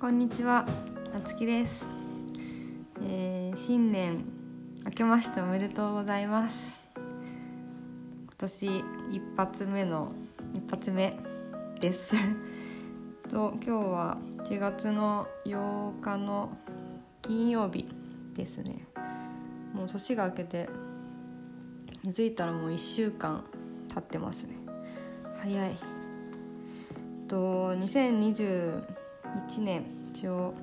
こんにちは、なつきです、えー新年明けましておめでとうございます。今年一発目の一発目です。と今日は1月の8日の金曜日ですね。もう年が明けて気づいたらもう1週間経ってますね。早い。と202 1年。一応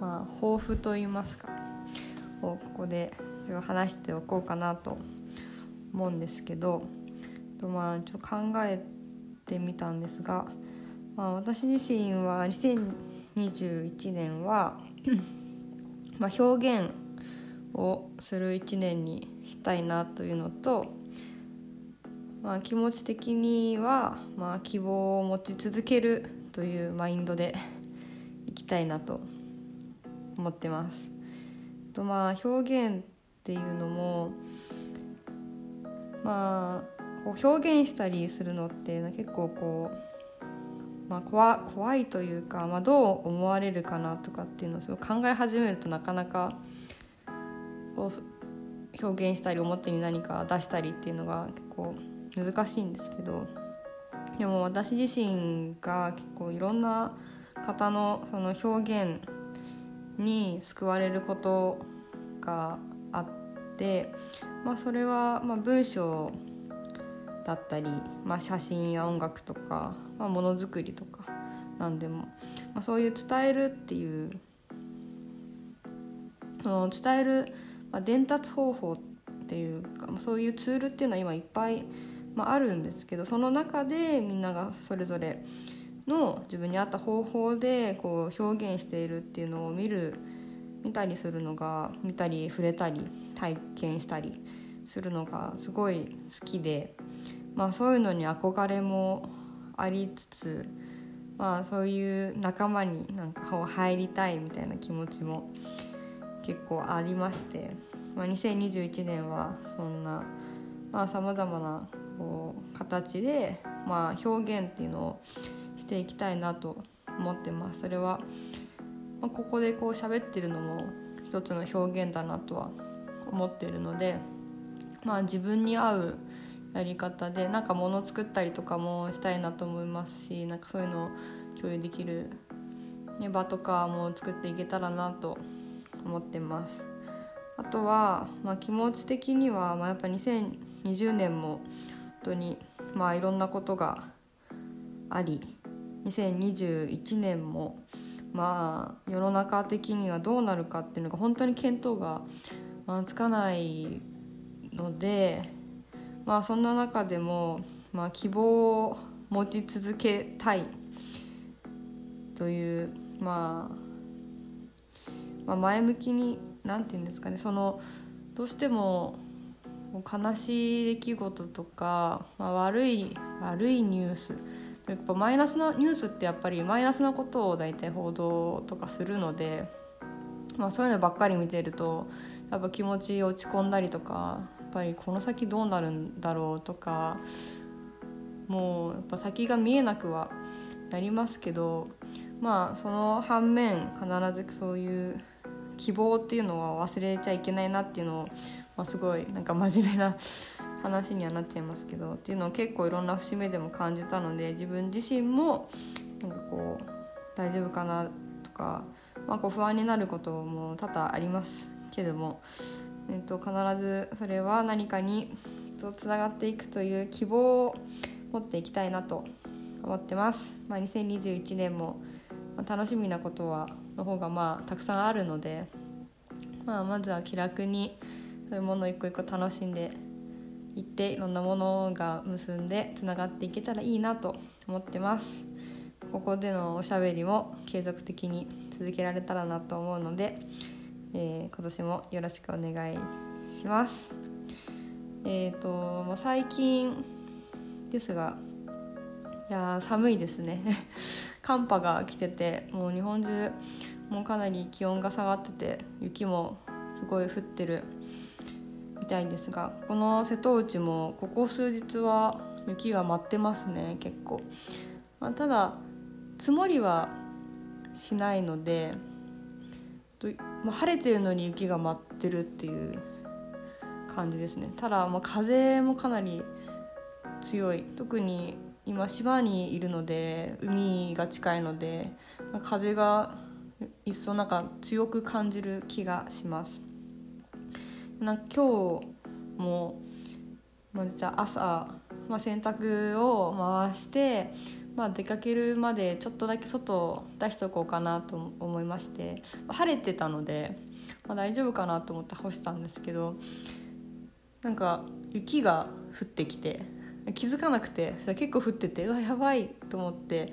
まあ抱負といいますか。をここで話しておこうかなと思うんですけど。とまあちょ考えてみたんですが、まあ、私自身は2021年は まあ表現をする1年にしたいなというのとまあ、気持ち的には、まあ、希望を持ち続けるというマインドでいきたいなと思ってます。とまあ表現っていうのもまあこう表現したりするのって結構こう、まあ、怖怖いというか、まあ、どう思われるかなとかっていうのをすごい考え始めるとなかなかこう表現したり表に何か出したりっていうのが結構難しいんですけどでも私自身が結構いろんな方のその表現に救われることがあって、まあ、それはまあ文章だったり、まあ、写真や音楽とか、まあ、ものづくりとか何でも、まあ、そういう伝えるっていうその伝える、まあ、伝達方法っていうかそういうツールっていうのは今いっぱいまあ、あるんですけどその中でみんながそれぞれの自分に合った方法でこう表現しているっていうのを見る見たりするのが見たり触れたり体験したりするのがすごい好きで、まあ、そういうのに憧れもありつつ、まあ、そういう仲間になんか入りたいみたいな気持ちも結構ありまして、まあ、2021年はそんなさまざ、まなこう形で、まあ、表現っていうのをしていきたいなと思ってます。それは、まあ、ここでこう喋ってるのも一つの表現だなとは思っているので、まあ、自分に合うやり方でなんか物作ったりとかもしたいなと思いますしなんかそういうのを共有できる、ね、場とかも作っていけたらなと思ってます。あとは、まあ、気持ち的には、まあ、やっぱ2020年も本当にまあいろんなことがあり2021年もまあ世の中的にはどうなるかっていうのが本当に見当が、つかないのでまあそんな中でも、まあ、希望を持ち続けたいという、まあ、まあ前向きに何て言うんですかねそのどうしても悲しい出来事とか、まあ、悪い悪いニュースやっぱマイナスなニュースってやっぱりマイナスなことを大体報道とかするので、まあ、そういうのばっかり見てるとやっぱ気持ち落ち込んだりとかやっぱりこの先どうなるんだろうとかもうやっぱ先が見えなくはなりますけどまあその反面必ずそういう希望っていうのは忘れちゃいけないなっていうのを、まあ、すごいなんか真面目な話にはなっちゃいますけどっていうのを結構いろんな節目でも感じたので自分自身もなんかこう大丈夫かなとか、まあ、こう不安になることも多々ありますけども、えっと、必ずそれは何かにつながっていくという希望を持っていきたいなと思ってます。まあ、2021年も楽しみなことはの方がまあたくさんあるので、まあ、まずは気楽にそういうものを一個一個楽しんでいっていろんなものが結んでつながっていけたらいいなと思ってます。ここでのおしゃべりも継続的に続けられたらなと思うので、えー今年もよろしくお願いします。えっ、ともう最近ですがいや寒いですね。寒波が来ててもう日本中もうかなり気温が下がってて雪もすごい降ってるみたいですがこの瀬戸内もここ数日は雪が舞ってますね結構、まあ、ただ積もりはしないのでと、まあ、晴れてるのに雪が舞ってるっていう感じですね。ただ、まあ、風もかなり強い。特に今島にいるので海が近いので、まあ、風が一層なんか強く感じる気がします。な今日も、まあ、実は朝、まあ、洗濯を回してまあ、出かけるまでちょっとだけ外出しておこうかなと思いまして、まあ、晴れてたので、まあ、大丈夫かなと思って干したんですけどなんか雪が降ってきて気づかなくて結構降っててうわやばいと思って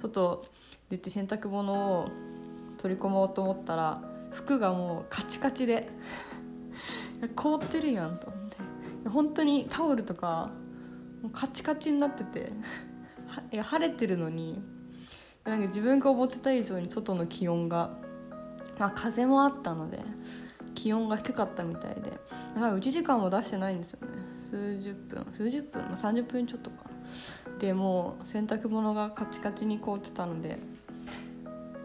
外出て洗濯物を取り込もうと思ったら服がもうカチカチで凍ってるやんと思って。本当にタオルとかもうカチカチになってていや晴れてるのになんか自分が思ってた以上に外の気温が、まあ、風もあったので気温が低かったみたいでやはり1時間も出してないんですよね。数十分数十分、まあ、30分ちょっとか。でもう洗濯物がカチカチに凍ってたので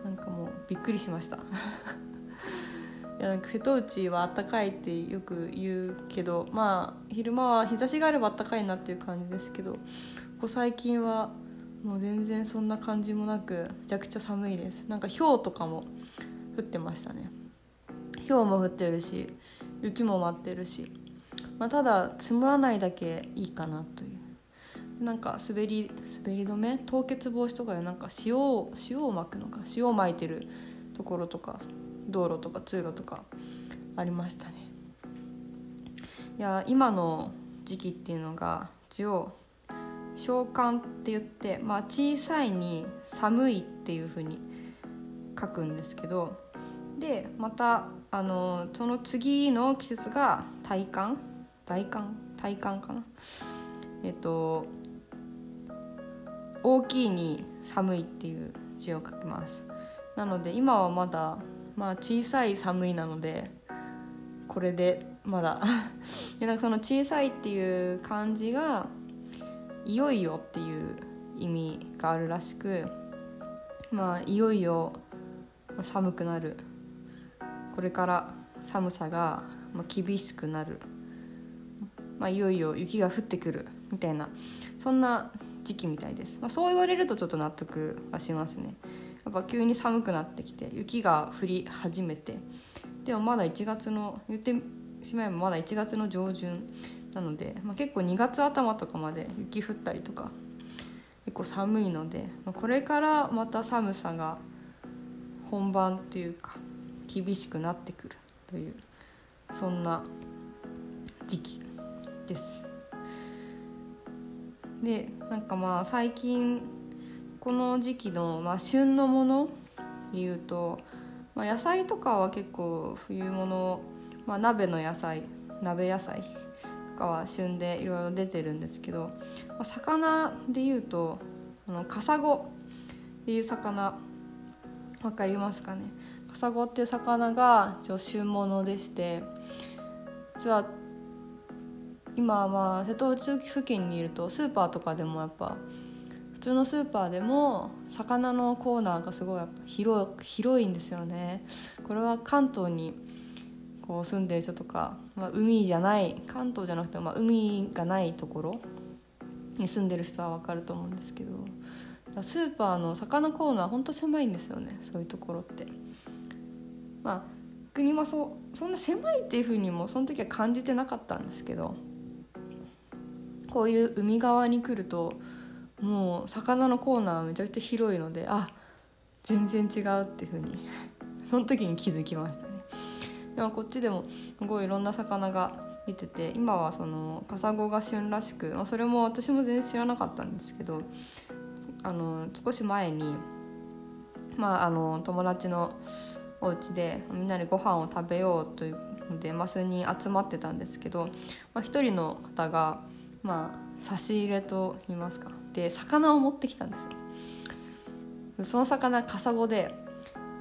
なんかもうびっくりしました。瀬戸内はあったかいってよく言うけどまあ昼間は日差しがあればあったかいなっていう感じですけどこ最近はもう全然そんな感じもなくめちゃくちゃ寒いです。なんか氷とかも降ってましたね。氷も降ってるし雪も舞ってるし、まあ、ただ積もらないだけいいかなという。なんか滑り滑り止め？凍結防止とかでなんか塩を塩をまくのか塩をまいてるところとか道路とか通路とかありましたね。いや今の時期っていうのが一応小寒って言って、まあ、小さいに寒いっていうふうに書くんですけどでまたあのその次の季節が大寒大寒大寒かな？えっと大きいに寒いっていう字を書きます。なので今はまだ、まあ、小さい寒いなのでこれでまだ。でなんかその小さいっていう漢字がいよいよっていう意味があるらしくまあいよいよ寒くなる。これから寒さが厳しくなる、まあ、いよいよ雪が降ってくるみたいな。そんな時期みたいです、まあ、そう言われるとちょっと納得はしますね。やっぱ急に寒くなってきて雪が降り始めてでもまだ1月の言ってしまえばまだ1月の上旬なので、まあ、結構2月頭とかまで雪降ったりとか結構寒いので、まあ、これからまた寒さが本番というか厳しくなってくるというそんな時期です。でなんかまあ最近この時期の、まあ、旬のものでいうと、まあ、野菜とかは結構冬物、まあ、鍋の野菜鍋野菜とかは旬でいろいろ出てるんですけど、まあ、魚でいうとあのカサゴっていう魚分かりますかね？カサゴっていう魚が旬物でして実は今まあ瀬戸内付近にいるとスーパーとかでもやっぱ通のスーパーでも魚のコーナーがすごい広広いんですよね。これは関東にこう住んでる人とか、まあ、海じゃない関東じゃなくて、まあ、海がないところに住んでる人は分かると思うんですけどスーパーの魚コーナーほんと狭いんですよねそういうところって。まあ国もそそんな狭いっていうふうにもその時は感じてなかったんですけどこういう海側に来るともう魚のコーナーめちゃくちゃ広いのであ全然違うっていうふうに その時に気づきましたね。でもこっちでもすごいいろんな魚が出てて今はそのカサゴが旬らしく、まあ、それも私も全然知らなかったんですけどあの少し前に、まあ、あの友達のお家でみんなでご飯を食べようというのでマスに集まってたんですけど、まあ、人の方が、まあ、差し入れと言いますかで魚を持ってきたんですよ。その魚カサゴで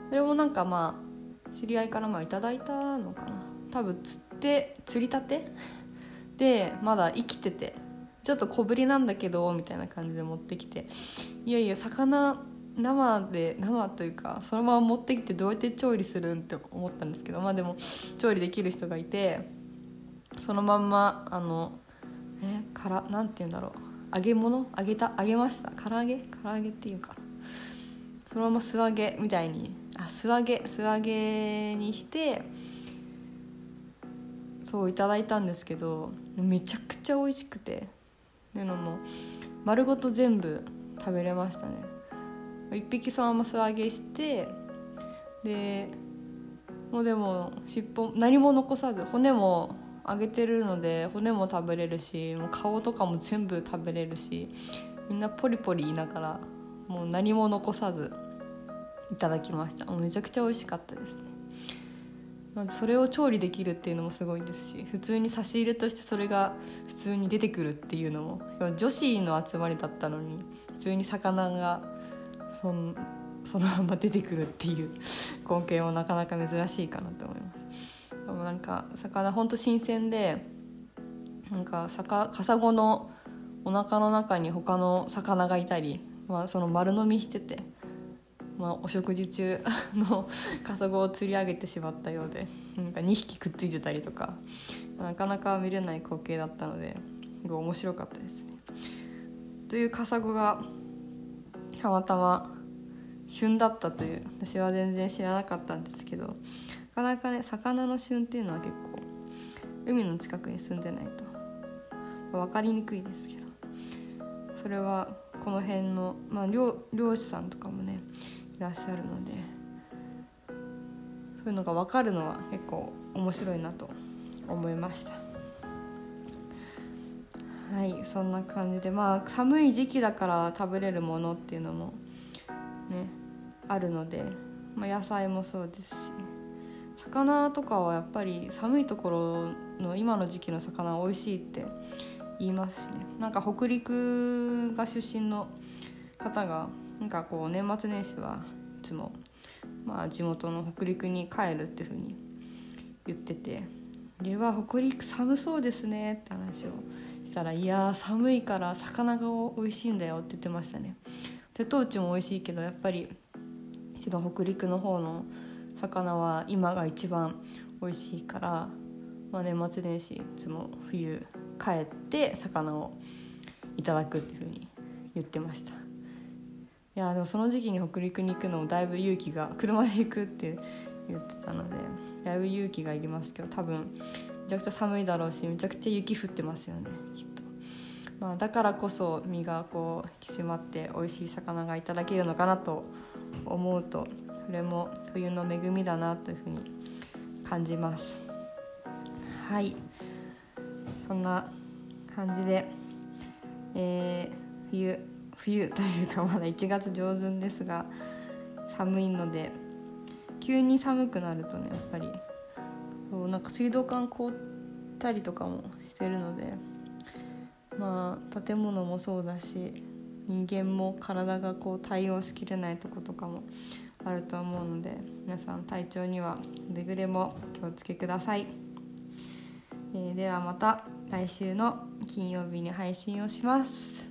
それもなんかまあ知り合いからまあいただいたのかな。多分釣って釣りたて？でまだ生きててちょっと小ぶりなんだけどみたいな感じで持ってきていやいや魚生で生というかそのまま持ってきてどうやって調理するんって思ったんですけどまあでも調理できる人がいてそのまんまあのえからなんて言うんだろう。揚げ物？揚げた？揚げました？唐揚げ？唐揚げっていうか。そのまま素揚げみたいに。あ素揚げ。素揚げにしてそういただいたんですけどめちゃくちゃ美味しくて。っていうのも丸ごと全部食べれましたね。一匹そのまま素揚げしてでもうでも尻尾何も残さず骨も揚げてるので骨も食べれるしもう顔とかも全部食べれるしみんなポリポリ言いながらもう何も残さずいただきました。めちゃくちゃ美味しかったですね。まずそれを調理できるっていうのもすごいですし普通に差し入れとしてそれが普通に出てくるっていうのも女子の集まりだったのに普通に魚がそそのまま出てくるっていう 光景もなかなか珍しいかなと思います。でもなんか魚ほんと新鮮でなんかカサゴのお腹の中に他の魚がいたり、まあ、その丸飲みしててまあ、お食事中のカサゴを釣り上げてしまったようでなんか2匹くっついてたりとかなかなか見れない光景だったのですごい面白かったですね。というカサゴがたまたま旬だったという私は全然知らなかったんですけどかなかね魚の旬っていうのは結構海の近くに住んでないと。分かりにくいですけど。それはこの辺の、まあ、漁漁師さんとかもねいらっしゃるのでそういうのが分かるのは結構面白いなと思いました。はいそんな感じでまあ寒い時期だから食べれるものっていうのもねあるので、まあ、野菜もそうですし。魚とかはやっぱり寒いところの今の時期の魚美味しいって言いますしね。なんか北陸が出身の方がなんかこう年末年始はいつも、まあ、地元の北陸に帰るっていうふうに言ってて「では北陸寒そうですね」って話をしたら「いや寒いから魚が美味しいんだよ」って言ってましたね。瀬戸内も美味しいけどやっぱり一度北陸の方の魚は今が一番美味しいから、まあ、年末年始いつも冬帰って魚をいただくっていうふうに言ってました。いやでもその時期に北陸に行くのもだいぶ勇気が車で行くって言ってたのでだいぶ勇気がいりますけど多分めちゃくちゃ寒いだろうしめちゃくちゃ雪降ってますよねきっと、まあ、だからこそ身がこう引き締まって美味しい魚がいただけるのかなと思うとそれも冬の恵みだなというふうに感じます。はい。そんな感じで、えー、冬冬というかまだ1月上旬ですが寒いので急に寒くなるとねやっぱりそうなんか水道管凍ったりとかもしてるのでまあ建物もそうだし人間も体がこう対応しきれないとことかもあると思うので皆さん体調にはくれぐれも気をつけください、えー、ではまた来週の金曜日に配信をします。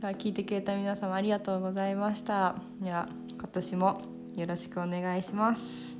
聞いてくれた皆様ありがとうございました。では今年もよろしくお願いします。